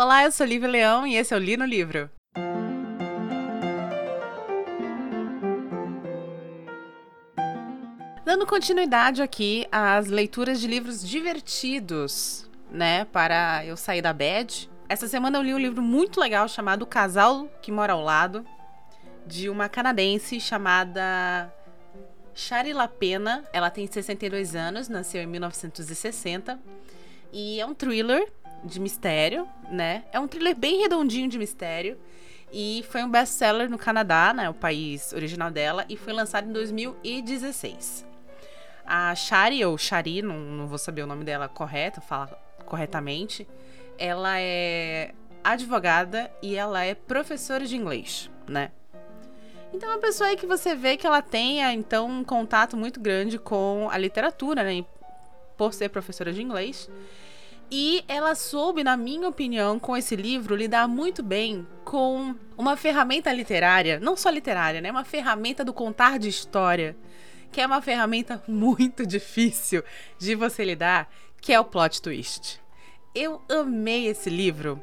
Olá, eu sou Lívia Leão e esse é o Li no Livro. Dando continuidade aqui às leituras de livros divertidos, né, para eu sair da bed. Essa semana eu li um livro muito legal chamado O Casal que Mora ao Lado, de uma canadense chamada Shari Lapena. Ela tem 62 anos, nasceu em 1960 e é um thriller de mistério, né? É um thriller bem redondinho de mistério. E foi um best-seller no Canadá, né? O país original dela. E foi lançado em 2016. A Shari, ou Shari, não, não vou saber o nome dela correto, fala corretamente. Ela é advogada e ela é professora de inglês, né? Então é uma pessoa aí que você vê que ela tenha, então, um contato muito grande com a literatura, né? Por ser professora de inglês. E ela soube, na minha opinião, com esse livro, lidar muito bem com uma ferramenta literária, não só literária, né? Uma ferramenta do contar de história, que é uma ferramenta muito difícil de você lidar, que é o plot twist. Eu amei esse livro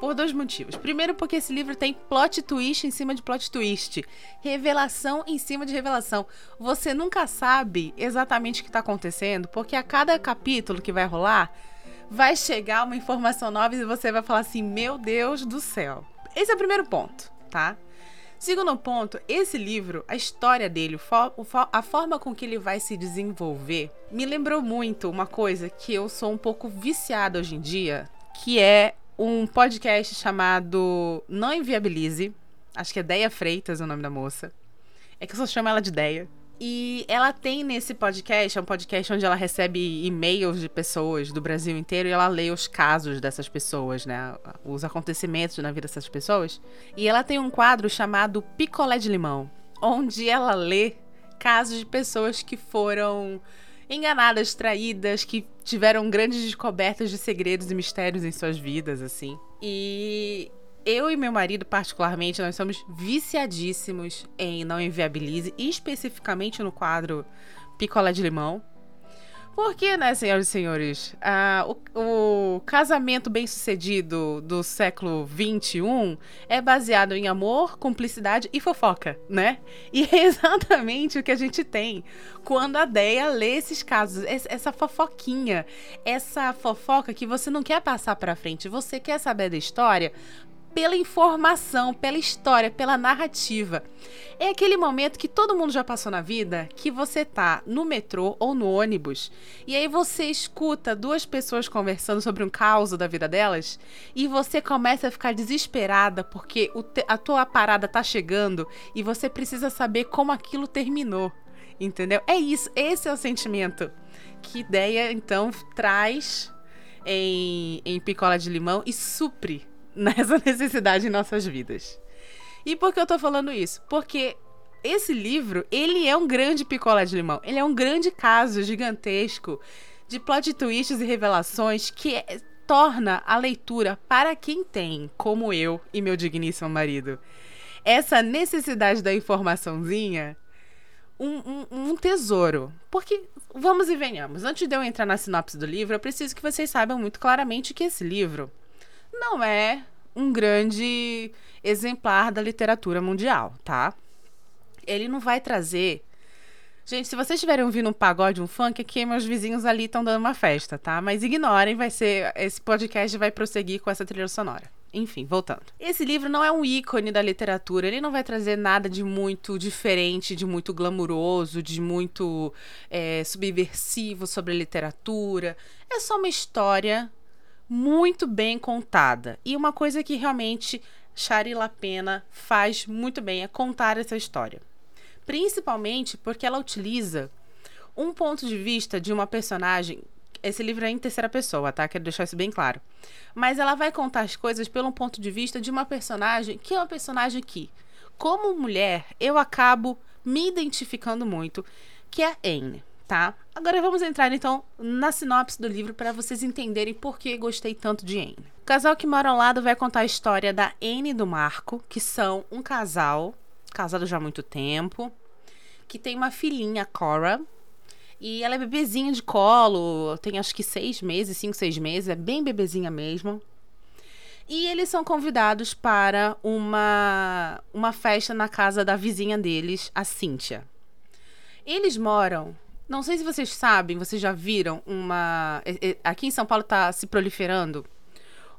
por dois motivos. Primeiro, porque esse livro tem plot twist em cima de plot twist, revelação em cima de revelação. Você nunca sabe exatamente o que está acontecendo, porque a cada capítulo que vai rolar vai chegar uma informação nova e você vai falar assim: Meu Deus do céu. Esse é o primeiro ponto, tá? Segundo ponto, esse livro, a história dele, a forma com que ele vai se desenvolver, me lembrou muito uma coisa que eu sou um pouco viciada hoje em dia, que é um podcast chamado Não Inviabilize. Acho que é Deia Freitas o nome da moça. É que eu só chamo ela de Deia. E ela tem nesse podcast, é um podcast onde ela recebe e-mails de pessoas do Brasil inteiro e ela lê os casos dessas pessoas, né? Os acontecimentos na vida dessas pessoas. E ela tem um quadro chamado Picolé de Limão, onde ela lê casos de pessoas que foram enganadas, traídas, que tiveram grandes descobertas de segredos e mistérios em suas vidas, assim. E eu e meu marido, particularmente, nós somos viciadíssimos em Não Inviabilize, especificamente no quadro Picolé de Limão. Porque, né, senhoras e senhores, o, o, casamento bem-sucedido do século XXI é baseado em amor, cumplicidade e fofoca, né? E é exatamente o que a gente tem quando a Deia lê esses casos, essa fofoquinha, essa fofoca que você não quer passar para frente, você quer saber da história, pela informação, pela história, pela narrativa. É aquele momento que todo mundo já passou na vida, que você tá no metrô ou no ônibus, e aí você escuta duas pessoas conversando sobre um caos da vida delas, e você começa a ficar desesperada porque a tua parada tá chegando e você precisa saber como aquilo terminou. Entendeu? É isso, esse é o sentimento que ideia então traz em, em Picola de Limão e supre nessa necessidade em nossas vidas. E por que eu tô falando isso? Porque esse livro, ele é um grande picolé de limão. Ele é um grande caso gigantesco de plot twists e revelações que é, torna a leitura para quem tem, como eu e meu digníssimo marido, essa necessidade da informaçãozinha um, um, um, tesouro. Porque, vamos e venhamos, antes de eu entrar na sinopse do livro, eu preciso que vocês saibam muito claramente que esse livro não é um grande exemplar da literatura mundial, tá? Ele não vai trazer. Gente, se vocês estiverem ouvindo um pagode, um funk, aqui meus vizinhos ali estão dando uma festa, tá? Mas ignorem, vai ser. Esse podcast vai prosseguir com essa trilha sonora. Enfim, voltando. Esse livro não é um ícone da literatura, ele não vai trazer nada de muito diferente, de muito glamuroso, de muito é, subversivo sobre a literatura. É só uma história muito bem contada. E uma coisa que realmente Shari Lapena faz muito bem é contar essa história. Principalmente porque ela utiliza um ponto de vista de uma personagem. Esse livro é em terceira pessoa, tá? Quero deixar isso bem claro. Mas ela vai contar as coisas pelo ponto de vista de uma personagem que é uma personagem que, como mulher, eu acabo me identificando muito, que é a Anne tá? Agora vamos entrar então na sinopse do livro para vocês entenderem por que gostei tanto de Anne. O casal que mora ao lado vai contar a história da Anne e do Marco, que são um casal, casado já há muito tempo, que tem uma filhinha, Cora, e ela é bebezinha de colo, tem acho que seis meses, cinco, seis meses, é bem bebezinha mesmo. E eles são convidados para uma, uma festa na casa da vizinha deles, a Cíntia. Eles moram. Não sei se vocês sabem, vocês já viram uma. Aqui em São Paulo está se proliferando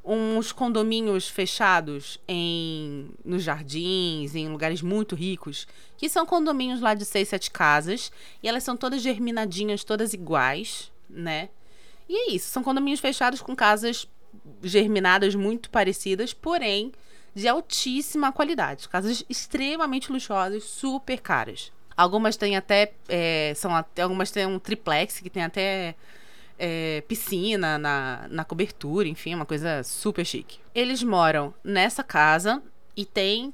uns condomínios fechados em nos jardins, em lugares muito ricos, que são condomínios lá de seis, sete casas, e elas são todas germinadinhas, todas iguais, né? E é isso, são condomínios fechados com casas germinadas muito parecidas, porém de altíssima qualidade, casas extremamente luxuosas, super caras. Algumas têm até é, são até, algumas têm um triplex que tem até é, piscina na, na cobertura, enfim, uma coisa super chique. Eles moram nessa casa e tem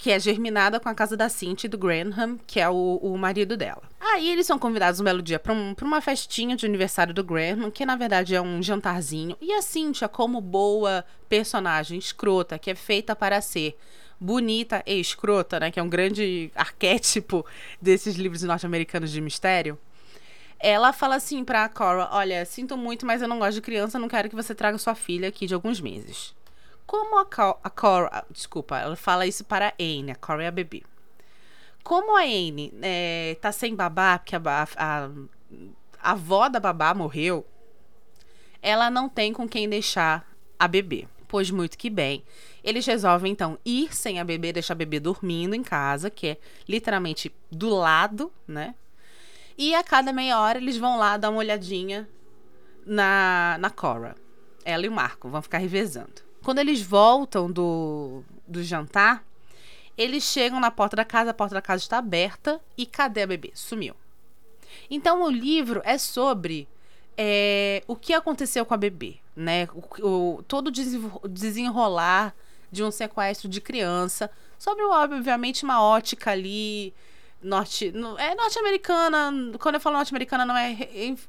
que é germinada com a casa da Cindy do Graham, que é o, o marido dela. Aí eles são convidados um belo dia para um, uma festinha de aniversário do Graham, que na verdade é um jantarzinho. E a Cynthia, como boa personagem escrota, que é feita para ser bonita e escrota, né, que é um grande arquétipo desses livros norte-americanos de mistério, ela fala assim pra Cora: Olha, sinto muito, mas eu não gosto de criança, não quero que você traga sua filha aqui de alguns meses. Como a, a Cora. Desculpa, ela fala isso para Anne, a Cora é a bebê. Como a Anne é, tá sem babá, porque a, a, a avó da babá morreu, ela não tem com quem deixar a bebê. Pois muito que bem. Eles resolvem então ir sem a bebê, deixar a bebê dormindo em casa, que é literalmente do lado, né? E a cada meia hora eles vão lá dar uma olhadinha na, na Cora. Ela e o Marco vão ficar revezando. Quando eles voltam do, do jantar, eles chegam na porta da casa, a porta da casa está aberta e cadê a bebê? Sumiu. Então o livro é sobre é, o que aconteceu com a bebê, né? O, o, todo o desenrolar de um sequestro de criança, sobre, obviamente, uma ótica ali norte. É norte-americana. Quando eu falo norte-americana, não é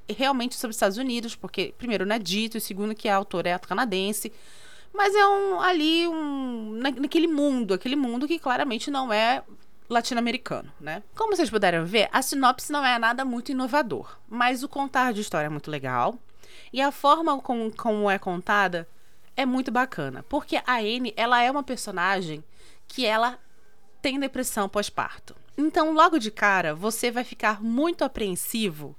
realmente sobre os Estados Unidos, porque, primeiro, não é dito, e segundo, que a autora é canadense. Mas é um ali, um. naquele mundo, aquele mundo que claramente não é latino-americano, né? Como vocês puderam ver, a sinopse não é nada muito inovador, mas o contar de história é muito legal. E a forma como, como é contada é muito bacana. Porque a Anne, ela é uma personagem que ela tem depressão pós-parto. Então, logo de cara, você vai ficar muito apreensivo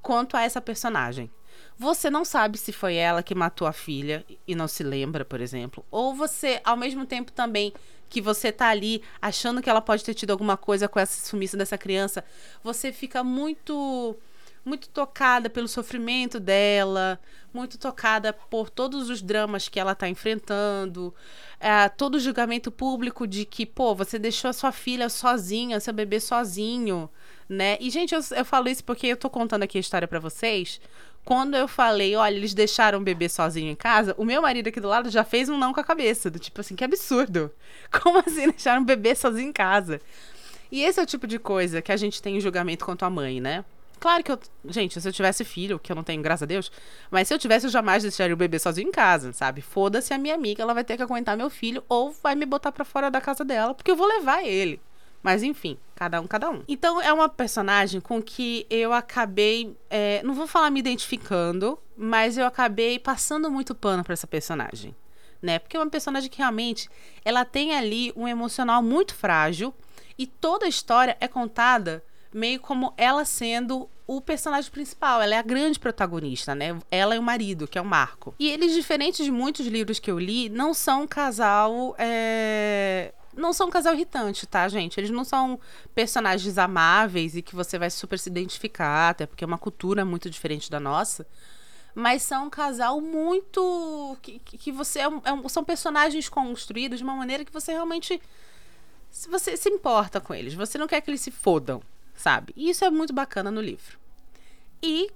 quanto a essa personagem. Você não sabe se foi ela que matou a filha e não se lembra, por exemplo. Ou você, ao mesmo tempo também que você tá ali achando que ela pode ter tido alguma coisa com essa sumiço dessa criança, você fica muito muito tocada pelo sofrimento dela, muito tocada por todos os dramas que ela está enfrentando, é, todo o julgamento público de que, pô, você deixou a sua filha sozinha, seu bebê sozinho, né? E, gente, eu, eu falo isso porque eu tô contando aqui a história para vocês. Quando eu falei, olha, eles deixaram o bebê sozinho em casa, o meu marido aqui do lado já fez um não com a cabeça, do tipo assim, que absurdo. Como assim deixaram o bebê sozinho em casa? E esse é o tipo de coisa que a gente tem em julgamento quanto à mãe, né? Claro que eu. Gente, se eu tivesse filho, que eu não tenho, graças a Deus, mas se eu tivesse, eu jamais deixaria o bebê sozinho em casa, sabe? Foda-se a minha amiga, ela vai ter que aguentar meu filho ou vai me botar para fora da casa dela, porque eu vou levar ele. Mas enfim, cada um, cada um. Então é uma personagem com que eu acabei. É, não vou falar me identificando, mas eu acabei passando muito pano para essa personagem. Né? Porque é uma personagem que realmente ela tem ali um emocional muito frágil e toda a história é contada meio como ela sendo o personagem principal, ela é a grande protagonista, né? Ela e o marido, que é o Marco. E eles, diferentes de muitos livros que eu li, não são um casal. É... Não são um casal irritante, tá, gente? Eles não são personagens amáveis e que você vai super se identificar, até porque é uma cultura muito diferente da nossa. Mas são um casal muito. que, que você. É é um, são personagens construídos de uma maneira que você realmente. Você se importa com eles, você não quer que eles se fodam sabe? E isso é muito bacana no livro. E,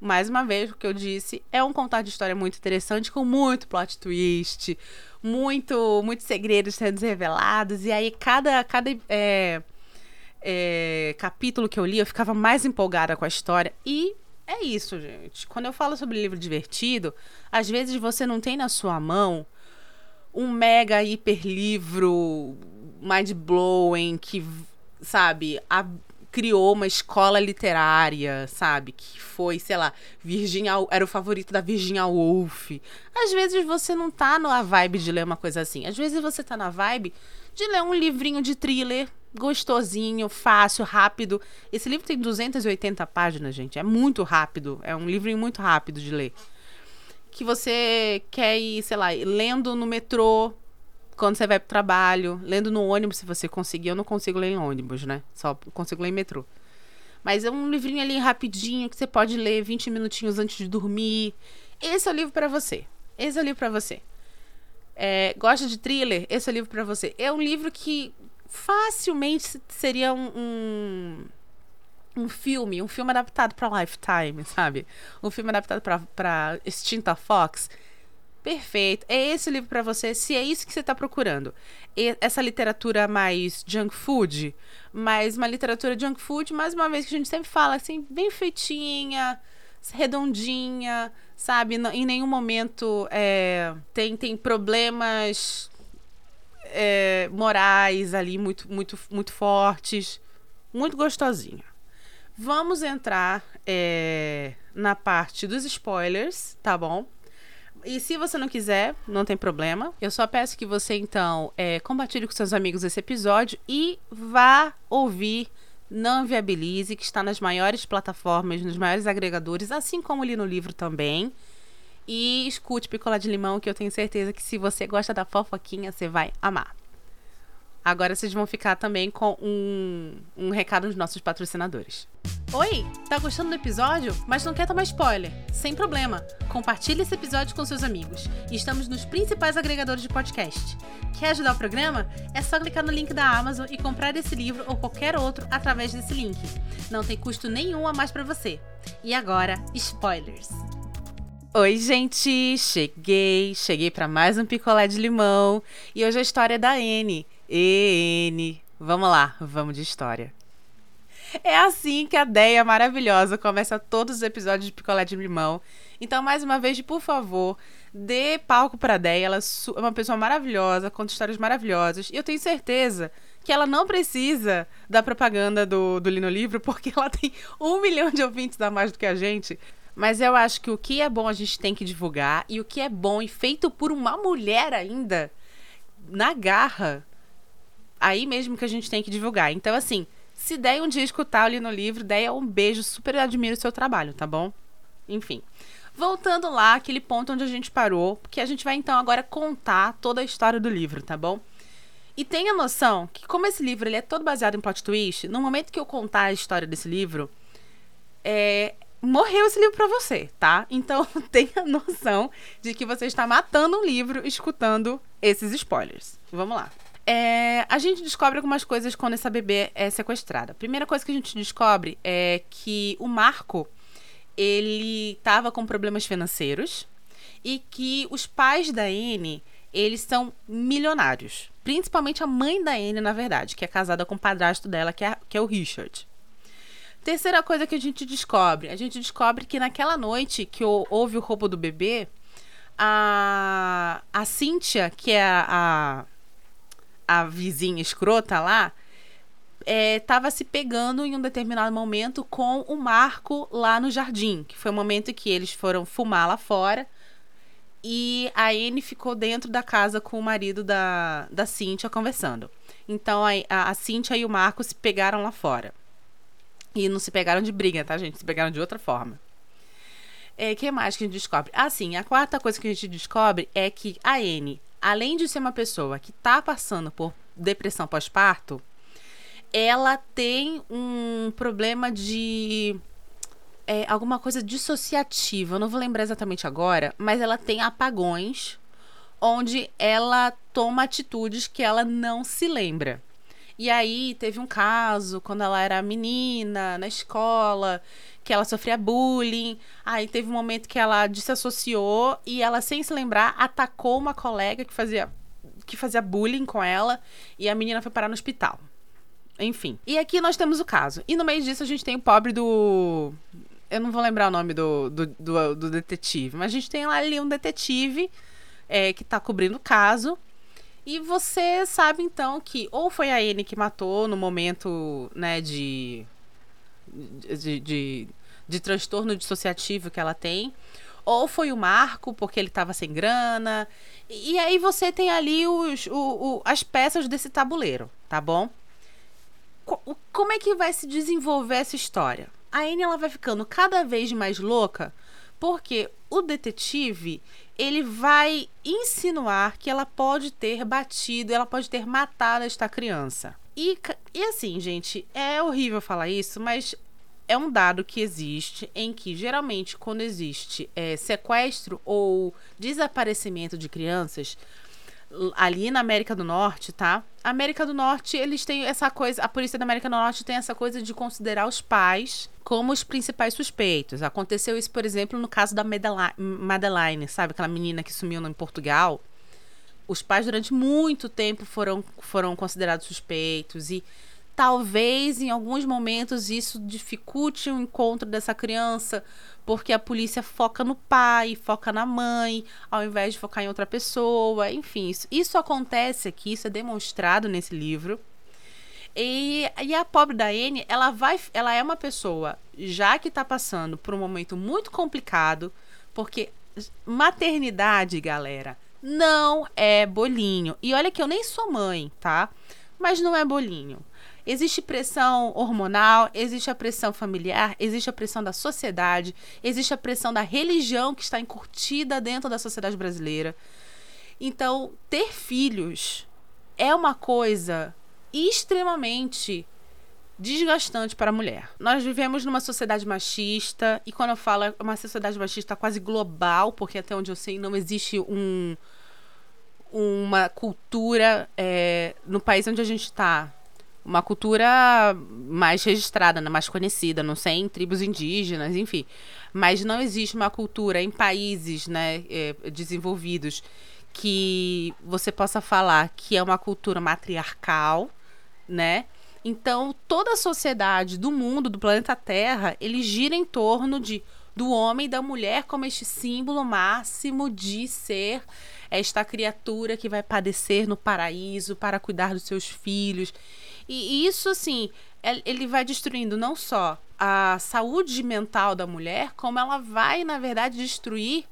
mais uma vez, o que eu disse, é um contar de história muito interessante, com muito plot twist, muito, muitos segredos sendo revelados. E aí, cada, cada é, é, capítulo que eu li, eu ficava mais empolgada com a história. E é isso, gente. Quando eu falo sobre livro divertido, às vezes você não tem na sua mão um mega hiper livro mind blowing que, sabe, a, criou uma escola literária, sabe? Que foi, sei lá, Virginia era o favorito da Virginia Woolf. Às vezes você não tá na vibe de ler uma coisa assim. Às vezes você tá na vibe de ler um livrinho de thriller gostosinho, fácil, rápido. Esse livro tem 280 páginas, gente. É muito rápido. É um livrinho muito rápido de ler. Que você quer ir, sei lá, lendo no metrô, quando você vai pro trabalho, lendo no ônibus, se você conseguir. Eu não consigo ler em ônibus, né? Só consigo ler em metrô. Mas é um livrinho ali rapidinho que você pode ler 20 minutinhos antes de dormir. Esse é o livro para você. Esse é o livro para você. É, gosta de thriller? Esse é o livro para você. É um livro que facilmente seria um, um, um filme, um filme adaptado para Lifetime, sabe? Um filme adaptado para extinta Fox Perfeito. É esse o livro para você, se é isso que você está procurando. E essa literatura mais junk food, mas uma literatura junk food, mais uma vez que a gente sempre fala assim, bem feitinha, redondinha, sabe? Em nenhum momento é, tem, tem problemas é, morais ali muito, muito, muito fortes. Muito gostosinha. Vamos entrar é, na parte dos spoilers, tá bom? E se você não quiser, não tem problema. Eu só peço que você, então, é, compartilhe com seus amigos esse episódio e vá ouvir Não Viabilize, que está nas maiores plataformas, nos maiores agregadores, assim como ali no livro também. E escute Picolé de Limão, que eu tenho certeza que se você gosta da fofoquinha, você vai amar. Agora vocês vão ficar também com um, um recado dos nossos patrocinadores. Oi, tá gostando do episódio, mas não quer tomar spoiler? Sem problema. Compartilhe esse episódio com seus amigos. Estamos nos principais agregadores de podcast. Quer ajudar o programa? É só clicar no link da Amazon e comprar esse livro ou qualquer outro através desse link. Não tem custo nenhum a mais para você. E agora, spoilers. Oi, gente! Cheguei! Cheguei para mais um picolé de limão. E hoje a história é da Anne EN. Vamos lá, vamos de história. É assim que a Deia maravilhosa começa todos os episódios de Picolé de Limão. Então, mais uma vez, por favor, dê palco para a Deia. Ela é uma pessoa maravilhosa, conta histórias maravilhosas. E eu tenho certeza que ela não precisa da propaganda do, do Lino Livro, porque ela tem um milhão de ouvintes a mais do que a gente. Mas eu acho que o que é bom a gente tem que divulgar, e o que é bom e feito por uma mulher ainda, na garra, aí mesmo que a gente tem que divulgar. Então, assim, se der um dia escutar ali no livro, Deia, um beijo, super admiro o seu trabalho, tá bom? Enfim. Voltando lá, aquele ponto onde a gente parou, porque a gente vai então agora contar toda a história do livro, tá bom? E tenha noção que, como esse livro ele é todo baseado em plot twist, no momento que eu contar a história desse livro, é, morreu esse livro para você, tá? Então tenha noção de que você está matando um livro escutando esses spoilers. Vamos lá. É, a gente descobre algumas coisas quando essa bebê é sequestrada. A primeira coisa que a gente descobre é que o Marco ele estava com problemas financeiros e que os pais da Anne eles são milionários. Principalmente a mãe da Anne, na verdade, que é casada com o padrasto dela, que é, que é o Richard. Terceira coisa que a gente descobre: a gente descobre que naquela noite que houve o roubo do bebê, a, a Cíntia, que é a, a a vizinha escrota lá estava é, se pegando em um determinado momento com o Marco lá no jardim, que foi o momento que eles foram fumar lá fora. E a Anne ficou dentro da casa com o marido da, da Cíntia conversando. Então a, a, a Cíntia e o Marco se pegaram lá fora. E não se pegaram de briga, tá, gente? Se pegaram de outra forma. O é, que mais que a gente descobre? Ah, sim, a quarta coisa que a gente descobre é que a Anne além de ser uma pessoa que está passando por depressão pós-parto, ela tem um problema de é, alguma coisa dissociativa. Eu não vou lembrar exatamente agora, mas ela tem apagões onde ela toma atitudes que ela não se lembra. E aí teve um caso quando ela era menina na escola que ela sofria bullying. Aí teve um momento que ela desassociou e ela, sem se lembrar, atacou uma colega que fazia, que fazia bullying com ela e a menina foi parar no hospital. Enfim. E aqui nós temos o caso. E no meio disso a gente tem o pobre do. Eu não vou lembrar o nome do, do, do, do detetive, mas a gente tem lá ali um detetive é, que tá cobrindo o caso. E você sabe então que ou foi a Anne que matou no momento, né, de de, de, de transtorno dissociativo que ela tem, ou foi o Marco, porque ele estava sem grana. E, aí você tem ali os, o, o, as peças desse tabuleiro, tá bom? Co como é que vai se desenvolver essa história? A Anne ela vai ficando cada vez mais louca, porque o detetive ele vai insinuar que ela pode ter batido, ela pode ter matado esta criança. E, e assim, gente, é horrível falar isso, mas é um dado que existe em que geralmente quando existe é, sequestro ou desaparecimento de crianças ali na América do Norte, tá? A América do Norte, eles têm essa coisa, a polícia da América do Norte tem essa coisa de considerar os pais como os principais suspeitos. Aconteceu isso, por exemplo, no caso da Madeline, sabe? Aquela menina que sumiu em Portugal. Os pais, durante muito tempo, foram, foram considerados suspeitos e Talvez em alguns momentos isso dificulte o encontro dessa criança, porque a polícia foca no pai, foca na mãe, ao invés de focar em outra pessoa. Enfim, isso, isso acontece aqui, isso é demonstrado nesse livro. E, e a pobre da Anne, ela vai, ela é uma pessoa já que está passando por um momento muito complicado, porque maternidade, galera, não é bolinho. E olha que eu nem sou mãe, tá? Mas não é bolinho. Existe pressão hormonal, existe a pressão familiar, existe a pressão da sociedade, existe a pressão da religião que está encurtida dentro da sociedade brasileira. Então, ter filhos é uma coisa extremamente desgastante para a mulher. Nós vivemos numa sociedade machista, e quando eu falo é uma sociedade machista quase global, porque até onde eu sei não existe um, uma cultura é, no país onde a gente está uma cultura mais registrada, né, mais conhecida, não sei, em tribos indígenas, enfim. Mas não existe uma cultura em países né, é, desenvolvidos que você possa falar que é uma cultura matriarcal, né? Então, toda a sociedade do mundo, do planeta Terra, ele gira em torno de do homem e da mulher como este símbolo máximo de ser esta criatura que vai padecer no paraíso para cuidar dos seus filhos. E isso, assim, ele vai destruindo não só a saúde mental da mulher, como ela vai, na verdade, destruir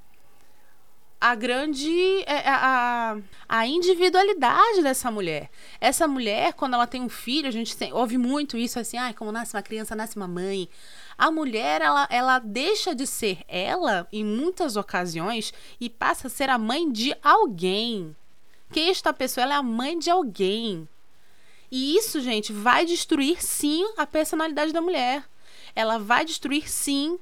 a grande é, a, a individualidade dessa mulher. Essa mulher, quando ela tem um filho, a gente tem, ouve muito isso assim, ah, como nasce uma criança, nasce uma mãe. A mulher, ela, ela deixa de ser ela em muitas ocasiões e passa a ser a mãe de alguém. Que esta pessoa ela é a mãe de alguém. E isso, gente, vai destruir sim a personalidade da mulher. Ela vai destruir sim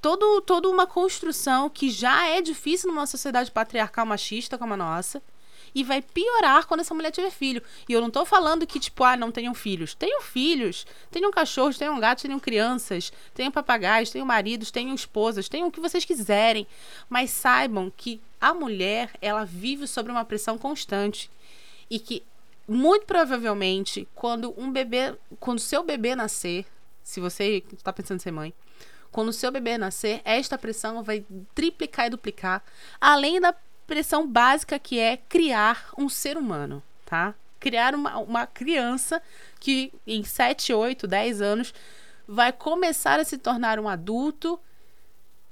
todo, toda uma construção que já é difícil numa sociedade patriarcal machista como a nossa. E vai piorar quando essa mulher tiver filho. E eu não tô falando que, tipo, ah, não tenham filhos. Tenham filhos. Tenham cachorros, tenham gatos, tenham crianças, tenham papagaios, tenham maridos, tenham esposas, tenham o que vocês quiserem. Mas saibam que a mulher, ela vive sob uma pressão constante. E que muito provavelmente, quando um bebê, quando seu bebê nascer, se você está pensando em ser mãe, quando seu bebê nascer, esta pressão vai triplicar e duplicar, além da pressão básica que é criar um ser humano, tá? Criar uma, uma criança que em 7, 8, 10 anos vai começar a se tornar um adulto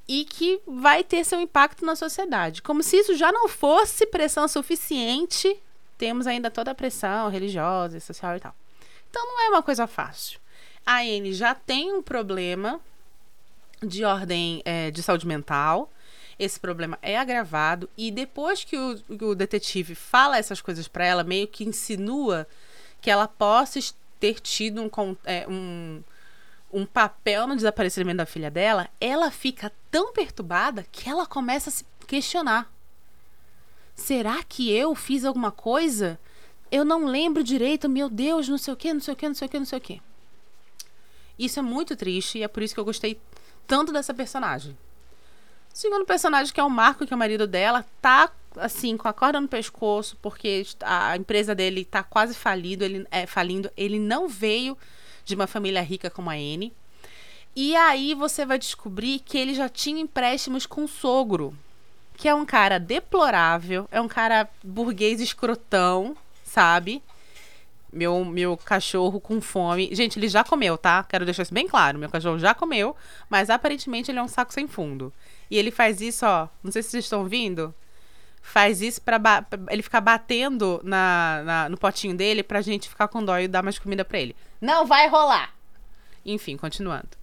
e que vai ter seu impacto na sociedade. Como se isso já não fosse pressão suficiente temos ainda toda a pressão religiosa e social e tal. Então não é uma coisa fácil. A Anne já tem um problema de ordem é, de saúde mental. Esse problema é agravado e depois que o, o detetive fala essas coisas para ela, meio que insinua que ela possa ter tido um, é, um, um papel no desaparecimento da filha dela, ela fica tão perturbada que ela começa a se questionar. Será que eu fiz alguma coisa? Eu não lembro direito, meu Deus, não sei o que, não sei o que, não sei o que, não sei o que. Isso é muito triste e é por isso que eu gostei tanto dessa personagem. O segundo personagem, que é o Marco, que é o marido dela, tá assim, com a corda no pescoço, porque a empresa dele tá quase falido, ele é falindo, ele não veio de uma família rica como a N. E aí você vai descobrir que ele já tinha empréstimos com o sogro que é um cara deplorável, é um cara burguês escrotão, sabe? meu, meu cachorro com fome. Gente, ele já comeu, tá? Quero deixar isso bem claro. Meu cachorro já comeu, mas aparentemente ele é um saco sem fundo. E ele faz isso, ó. Não sei se vocês estão ouvindo. Faz isso pra, pra ele ficar batendo na, na, no potinho dele pra gente ficar com dó e dar mais comida pra ele. Não vai rolar! Enfim, continuando.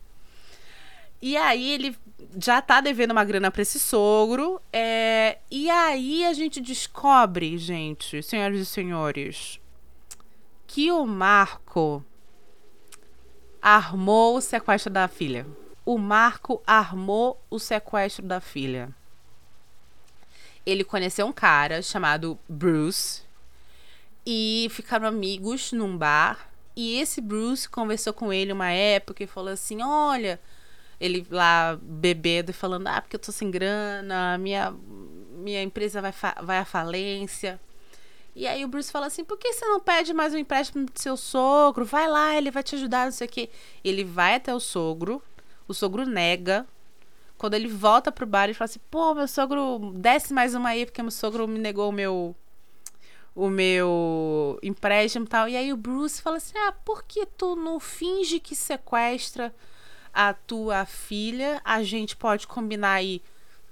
E aí ele já tá devendo uma grana pra esse sogro. É... E aí a gente descobre, gente, senhoras e senhores, que o Marco armou o sequestro da filha. O Marco armou o sequestro da filha. Ele conheceu um cara chamado Bruce e ficaram amigos num bar. E esse Bruce conversou com ele uma época e falou assim: Olha, ele lá bebendo e falando: Ah, porque eu tô sem grana, minha, minha empresa vai, vai à falência. E aí o Bruce fala assim: por que você não pede mais um empréstimo do seu sogro? Vai lá, ele vai te ajudar, não sei o quê. Ele vai até o sogro, o sogro nega. Quando ele volta pro bar, ele fala assim: pô, meu sogro, desce mais uma aí, porque meu sogro me negou o meu. O meu empréstimo e tal. E aí o Bruce fala assim: Ah, por que tu não finge que sequestra a tua filha? A gente pode combinar aí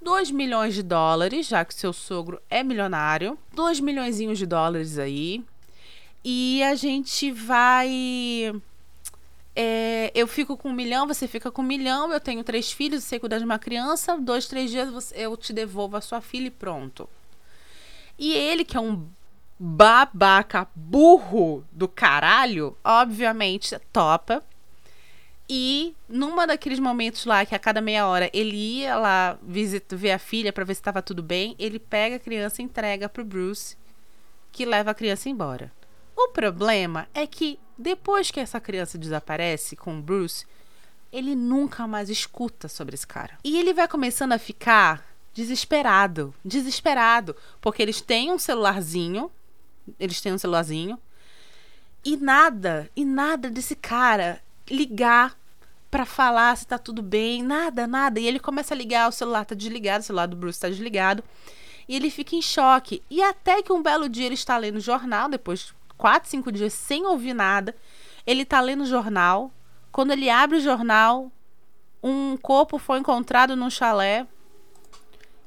2 milhões de dólares, já que seu sogro é milionário. 2 milhões de dólares aí. E a gente vai. É, eu fico com um milhão, você fica com um milhão. Eu tenho três filhos, você cuida de uma criança. Dois, três dias eu te devolvo a sua filha e pronto. E ele, que é um babaca burro do caralho, obviamente topa. E numa daqueles momentos lá que a cada meia hora ele ia lá visitar, ver a filha para ver se estava tudo bem, ele pega a criança e entrega pro Bruce, que leva a criança embora. O problema é que depois que essa criança desaparece com o Bruce, ele nunca mais escuta sobre esse cara. E ele vai começando a ficar desesperado, desesperado, porque eles têm um celularzinho, eles têm um celularzinho e nada, e nada desse cara ligar para falar se tá tudo bem, nada, nada. E ele começa a ligar, o celular tá desligado, o celular do Bruce tá desligado. E ele fica em choque. E até que um belo dia ele está lendo o jornal, depois de quatro, cinco dias sem ouvir nada, ele tá lendo o jornal. Quando ele abre o jornal, um corpo foi encontrado num chalé.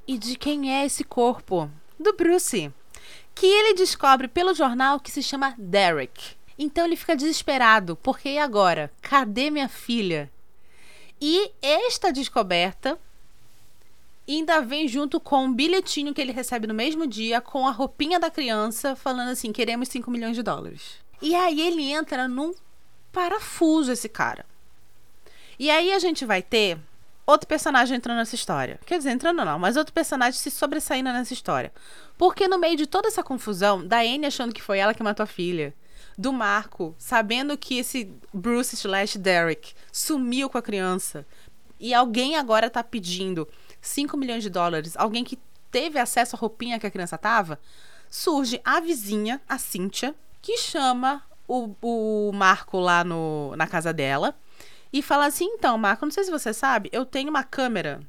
E de quem é esse corpo? Do Bruce. Que ele descobre pelo jornal que se chama Derek. Então ele fica desesperado, porque e agora? Cadê minha filha? E esta descoberta ainda vem junto com um bilhetinho que ele recebe no mesmo dia com a roupinha da criança falando assim: queremos 5 milhões de dólares. E aí ele entra num parafuso, esse cara. E aí a gente vai ter outro personagem entrando nessa história. Quer dizer, entrando não, mas outro personagem se sobressaindo nessa história. Porque no meio de toda essa confusão, da Anne achando que foi ela que matou a filha, do Marco, sabendo que esse Bruce slash Derek sumiu com a criança. E alguém agora tá pedindo 5 milhões de dólares, alguém que teve acesso à roupinha que a criança tava, surge a vizinha, a Cíntia, que chama o, o Marco lá no, na casa dela e fala assim: então, Marco, não sei se você sabe, eu tenho uma câmera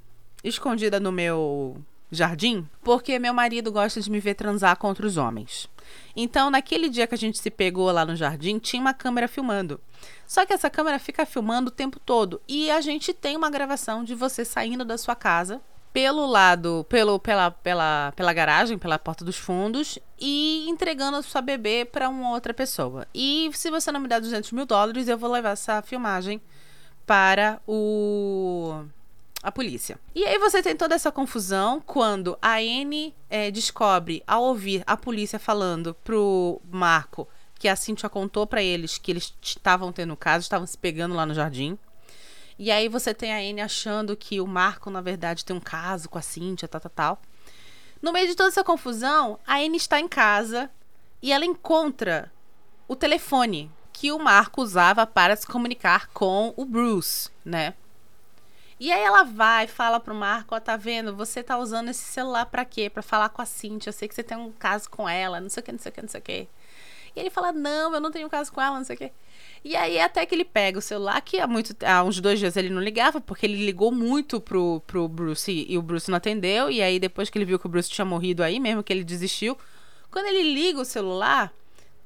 escondida no meu jardim porque meu marido gosta de me ver transar com outros homens. Então, naquele dia que a gente se pegou lá no jardim, tinha uma câmera filmando. Só que essa câmera fica filmando o tempo todo. E a gente tem uma gravação de você saindo da sua casa pelo lado, pelo, pela, pela, pela garagem, pela porta dos fundos e entregando a sua bebê para uma outra pessoa. E se você não me der 200 mil dólares, eu vou levar essa filmagem para o a polícia. E aí você tem toda essa confusão quando a Anne é, descobre, ao ouvir a polícia falando pro Marco que a Cintia contou para eles que eles estavam tendo caso, estavam se pegando lá no jardim. E aí você tem a Anne achando que o Marco, na verdade, tem um caso com a Cintia, tal, tal, tal. No meio de toda essa confusão, a Anne está em casa e ela encontra o telefone que o Marco usava para se comunicar com o Bruce, né? E aí ela vai, fala pro Marco, ó, tá vendo? Você tá usando esse celular para quê? Para falar com a Cintia. Eu sei que você tem um caso com ela, não sei o que, não sei o que, não sei o que. E ele fala: "Não, eu não tenho caso com ela, não sei o que". E aí até que ele pega o celular, que há muito há uns dois dias ele não ligava, porque ele ligou muito pro, pro Bruce e, e o Bruce não atendeu. E aí depois que ele viu que o Bruce tinha morrido aí, mesmo que ele desistiu, quando ele liga o celular,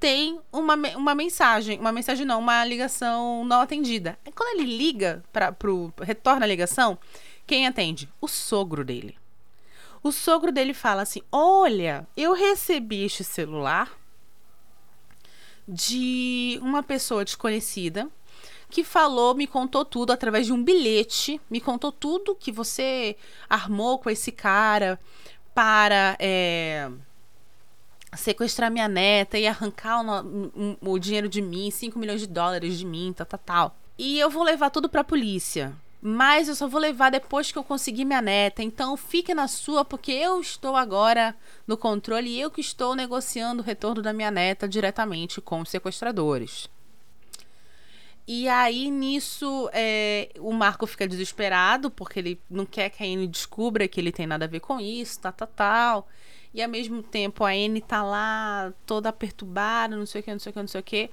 tem uma, uma mensagem, uma mensagem não, uma ligação não atendida. E quando ele liga para pro retorna a ligação, quem atende? O sogro dele. O sogro dele fala assim: "Olha, eu recebi este celular de uma pessoa desconhecida que falou, me contou tudo através de um bilhete, me contou tudo que você armou com esse cara para é, sequestrar minha neta e arrancar o, o, dinheiro de mim, 5 milhões de dólares de mim, tal, tal, tal. E eu vou levar tudo pra polícia. Mas eu só vou levar depois que eu conseguir minha neta. Então fique na sua, porque eu estou agora no controle e eu que estou negociando o retorno da minha neta diretamente com os sequestradores. E aí, nisso, é, o Marco fica desesperado, porque ele não quer que a Anne descubra que ele tem nada a ver com isso, tal, tal, tal. E ao mesmo tempo a Anne tá lá toda perturbada, não sei o que, não sei o que, não sei o que.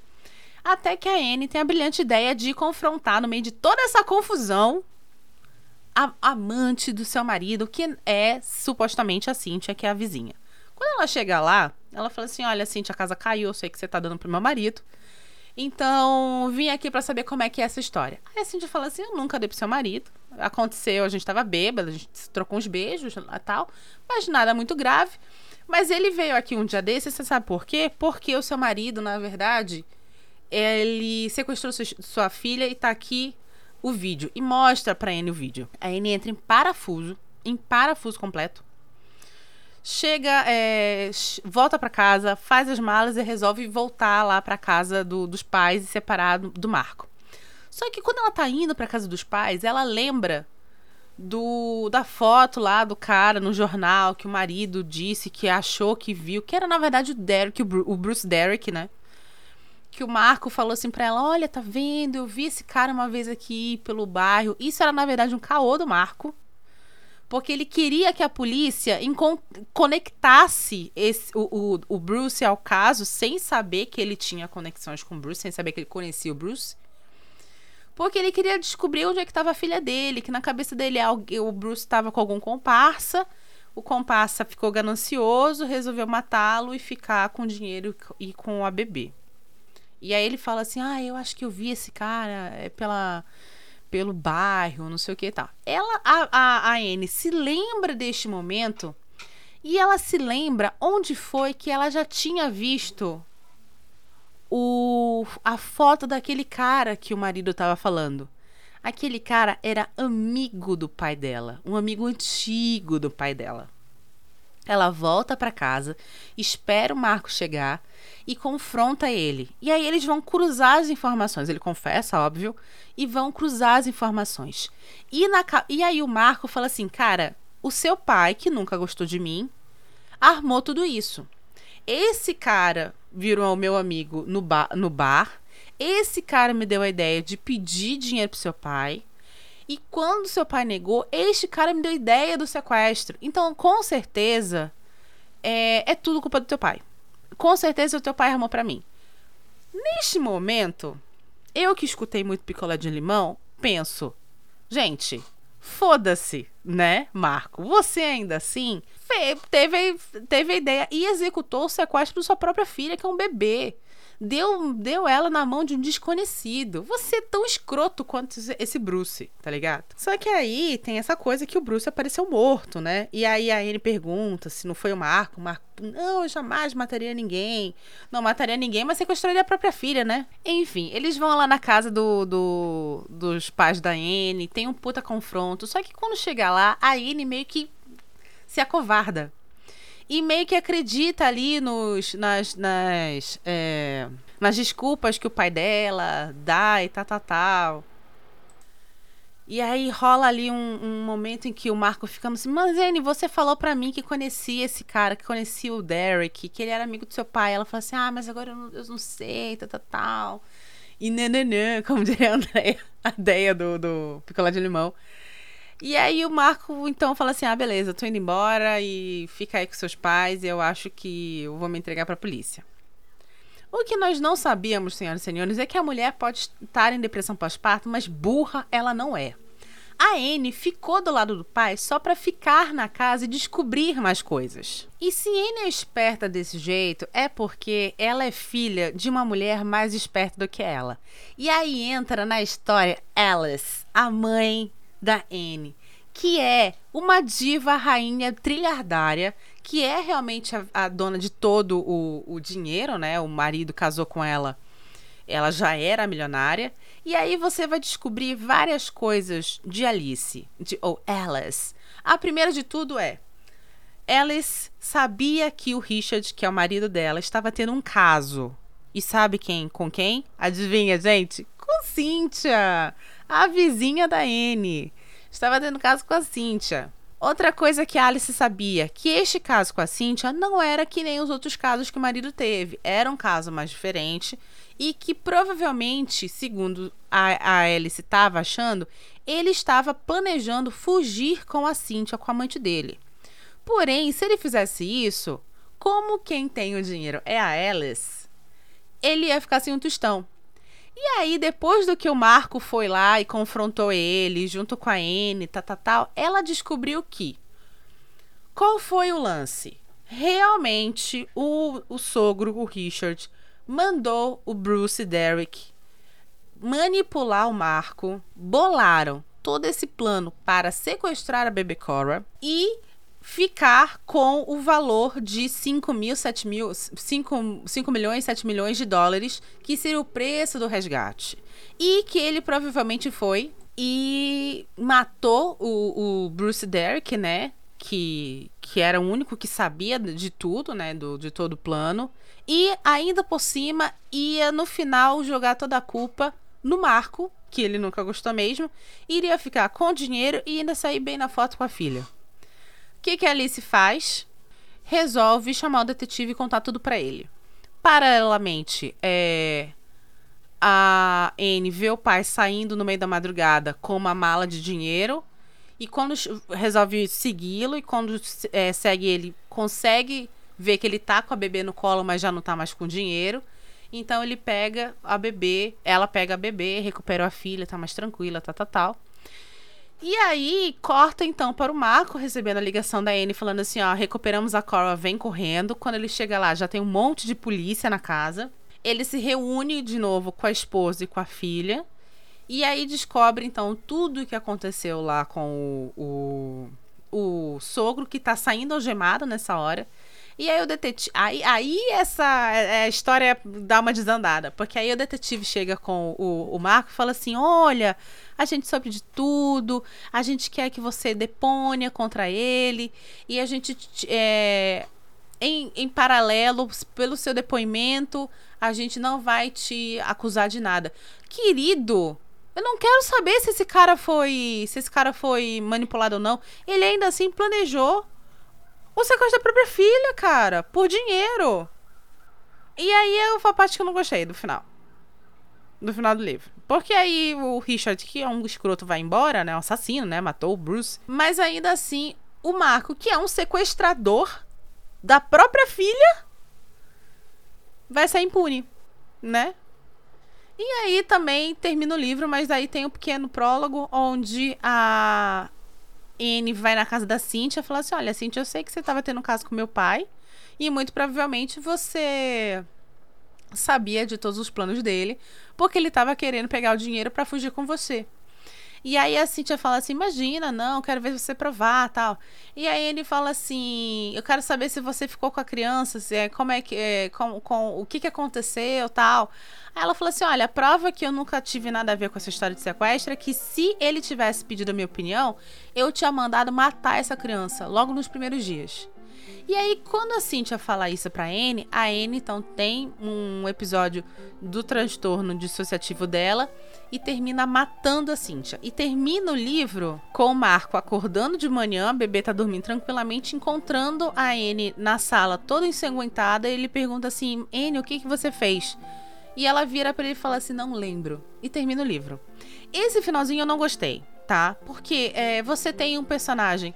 Até que a Anne tem a brilhante ideia de confrontar, no meio de toda essa confusão, a amante do seu marido, que é supostamente a Cíntia, que é a vizinha. Quando ela chega lá, ela fala assim: Olha, Cíntia, a casa caiu, eu sei que você tá dando pro meu marido. Então, vim aqui para saber como é que é essa história. Aí a Cíntia fala assim: Eu nunca dei pro seu marido. Aconteceu, a gente tava bêbada, a gente trocou uns beijos e tal, mas nada muito grave. Mas ele veio aqui um dia desses, você sabe por quê? Porque o seu marido, na verdade, ele sequestrou sua filha e tá aqui o vídeo. E mostra pra Anne o vídeo. A Anne entra em parafuso, em parafuso completo. Chega, é, volta para casa, faz as malas e resolve voltar lá para casa do, dos pais e separar do, do Marco. Só que quando ela tá indo pra casa dos pais, ela lembra do da foto lá do cara no jornal que o marido disse que achou que viu, que era na verdade o Derek, o Bruce Derek, né? Que o Marco falou assim pra ela: Olha, tá vendo? Eu vi esse cara uma vez aqui pelo bairro. Isso era na verdade um caô do Marco. Porque ele queria que a polícia conectasse esse, o, o, o Bruce ao caso sem saber que ele tinha conexões com o Bruce, sem saber que ele conhecia o Bruce. Porque ele queria descobrir onde é que estava a filha dele, que na cabeça dele o Bruce estava com algum comparsa. O comparsa ficou ganancioso, resolveu matá-lo e ficar com o dinheiro e com a bebê. E aí ele fala assim: "Ah, eu acho que eu vi esse cara é pela pelo bairro, não sei o que e tal". Ela a, a, a Anne se lembra deste momento e ela se lembra onde foi que ela já tinha visto o, a foto daquele cara que o marido estava falando. Aquele cara era amigo do pai dela, um amigo antigo do pai dela. Ela volta para casa, espera o Marco chegar e confronta ele. E aí eles vão cruzar as informações. Ele confessa, óbvio, e vão cruzar as informações. E, na, e aí o Marco fala assim: Cara, o seu pai, que nunca gostou de mim, armou tudo isso. Esse cara virou meu amigo no, ba no bar. Esse cara me deu a ideia de pedir dinheiro pro seu pai. E quando seu pai negou, este cara me deu a ideia do sequestro. Então, com certeza, é, é tudo culpa do teu pai. Com certeza o teu pai armou para mim. Neste momento, eu que escutei muito picolé de limão, penso, gente, foda-se, né, Marco? Você ainda assim teve, teve a ideia e executou o sequestro de sua própria filha, que é um bebê. Deu, deu ela na mão de um desconhecido. Você é tão escroto quanto esse Bruce, tá ligado? Só que aí tem essa coisa que o Bruce apareceu morto, né? E aí a Anne pergunta se não foi o Marco. O Marco, não, eu jamais mataria ninguém. Não mataria ninguém, mas sequestraria a própria filha, né? Enfim, eles vão lá na casa do, do dos pais da Anne, tem um puta confronto. Só que quando chega lá, a Anne meio que se acovarda. E meio que acredita ali nos, nas, nas, é, nas desculpas que o pai dela dá e tal, tal, tal. E aí rola ali um, um, momento em que o Marco fica assim, mas Anne, você falou para mim que conhecia esse cara, que conhecia o Derek, que ele era amigo do seu pai. Ela fala assim, ah, mas agora eu não, eu não sei, tal, tal, tal. E nananã, como diria a a ideia do, do picolé de limão. E aí o Marco então fala assim: "Ah, beleza, tô indo embora e fica aí com seus pais, eu acho que eu vou me entregar para a polícia". O que nós não sabíamos, senhoras e senhores, é que a mulher pode estar em depressão pós-parto, mas burra ela não é. A Anne ficou do lado do pai só para ficar na casa e descobrir mais coisas. E se Anne é esperta desse jeito, é porque ela é filha de uma mulher mais esperta do que ela. E aí entra na história Alice, a mãe da Anne, que é uma diva rainha trilhardária, que é realmente a, a dona de todo o, o dinheiro, né? O marido casou com ela, ela já era milionária. E aí você vai descobrir várias coisas de Alice, de, ou Alice. A primeira de tudo é Alice sabia que o Richard, que é o marido dela, estava tendo um caso. E sabe quem? Com quem? Adivinha, gente? Com Cynthia, a vizinha da Anne. Estava tendo caso com a Cynthia. Outra coisa que a Alice sabia, que este caso com a Cynthia não era que nem os outros casos que o marido teve. Era um caso mais diferente e que provavelmente, segundo a, a Alice estava achando, ele estava planejando fugir com a Cynthia, com a amante dele. Porém, se ele fizesse isso, como quem tem o dinheiro é a Alice, ele ia ficar sem um tostão. E aí, depois do que o Marco foi lá e confrontou ele, junto com a Anne, tal, tal, tal, ela descobriu que. Qual foi o lance? Realmente, o, o sogro, o Richard, mandou o Bruce e Derek manipular o Marco, bolaram todo esse plano para sequestrar a bebê Cora e ficar com o valor de 5 mil, 7 mil, 5, 5 milhões, 7 milhões de dólares, que seria o preço do resgate. E que ele provavelmente foi e matou o, o Bruce Derrick, né? Que, que era o único que sabia de tudo, né? Do, de todo o plano. E ainda por cima ia no final jogar toda a culpa no Marco, que ele nunca gostou mesmo, iria ficar com dinheiro e ainda sair bem na foto com a filha. O que, que a Alice faz? Resolve chamar o detetive e contar tudo para ele. Paralelamente, é, a Anne vê o pai saindo no meio da madrugada com uma mala de dinheiro e quando resolve segui-lo e quando é, segue ele consegue ver que ele tá com a bebê no colo, mas já não tá mais com dinheiro. Então ele pega a bebê, ela pega a bebê, recupera a filha, tá mais tranquila, tal, tal, tal. E aí, corta então para o Marco recebendo a ligação da Anne falando assim: ó, recuperamos a Cora, vem correndo. Quando ele chega lá, já tem um monte de polícia na casa. Ele se reúne de novo com a esposa e com a filha. E aí descobre então tudo o que aconteceu lá com o, o, o sogro que tá saindo algemado nessa hora. E aí o detetive. Aí, aí essa é, história dá uma desandada. Porque aí o detetive chega com o, o Marco e fala assim: olha, a gente soube de tudo, a gente quer que você deponha contra ele, e a gente. É, em, em paralelo, pelo seu depoimento, a gente não vai te acusar de nada. Querido, eu não quero saber se esse cara foi. Se esse cara foi manipulado ou não. Ele ainda assim planejou o sequestro da própria filha, cara, por dinheiro. E aí é a parte que eu não gostei do final. Do final do livro. Porque aí o Richard, que é um escroto, vai embora, né? Um assassino, né? Matou o Bruce. Mas ainda assim, o Marco, que é um sequestrador da própria filha, vai ser impune, né? E aí também termina o livro, mas aí tem um pequeno prólogo onde a N vai na casa da Cintia e fala assim: Olha, Cintia, eu sei que você estava tendo um caso com meu pai. E muito provavelmente você sabia de todos os planos dele, porque ele estava querendo pegar o dinheiro para fugir com você. E aí a Cintia fala assim: Imagina, não, quero ver você provar tal. E aí ele fala assim: Eu quero saber se você ficou com a criança, se é, como é que. É, com, com, o que, que aconteceu tal. Aí ela falou assim: olha, a prova que eu nunca tive nada a ver com essa história de sequestro é que se ele tivesse pedido a minha opinião, eu tinha mandado matar essa criança logo nos primeiros dias. E aí, quando a Cintia fala isso pra Anne, a Anne então tem um episódio do transtorno dissociativo dela e termina matando a Cintia. E termina o livro com o Marco acordando de manhã, a bebê tá dormindo tranquilamente, encontrando a Anne na sala toda ensanguentada. E ele pergunta assim: Anne, o que, que você fez? E ela vira para ele e fala assim: Não lembro. E termina o livro. Esse finalzinho eu não gostei, tá? Porque é, você tem um personagem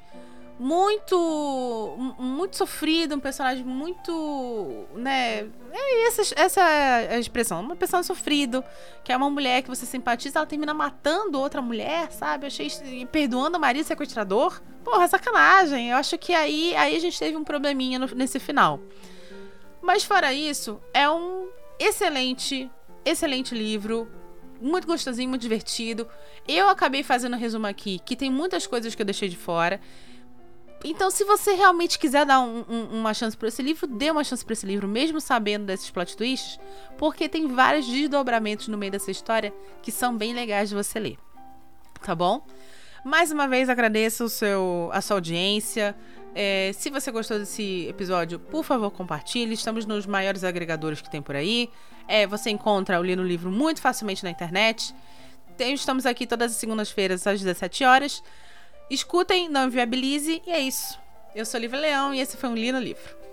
muito muito sofrido, um personagem muito, né, é essa, essa é a expressão. Uma pessoa sofrido, que é uma mulher que você simpatiza, ela termina matando outra mulher, sabe? Eu achei. perdoando o marido sequestrador. Porra, sacanagem. Eu acho que aí, aí a gente teve um probleminha no, nesse final. Mas fora isso, é um excelente, excelente livro. Muito gostosinho, muito divertido. Eu acabei fazendo um resumo aqui, que tem muitas coisas que eu deixei de fora. Então, se você realmente quiser dar um, um, uma chance para esse livro, dê uma chance para esse livro, mesmo sabendo desses plot twists, porque tem vários desdobramentos no meio dessa história que são bem legais de você ler. Tá bom? Mais uma vez agradeço o seu, a sua audiência. É, se você gostou desse episódio, por favor, compartilhe. Estamos nos maiores agregadores que tem por aí. É, você encontra o Li no Livro muito facilmente na internet. Tem, estamos aqui todas as segundas-feiras às 17 horas. Escutem, não inviabilize e é isso. Eu sou Lívia Leão e esse foi um Li no Livro.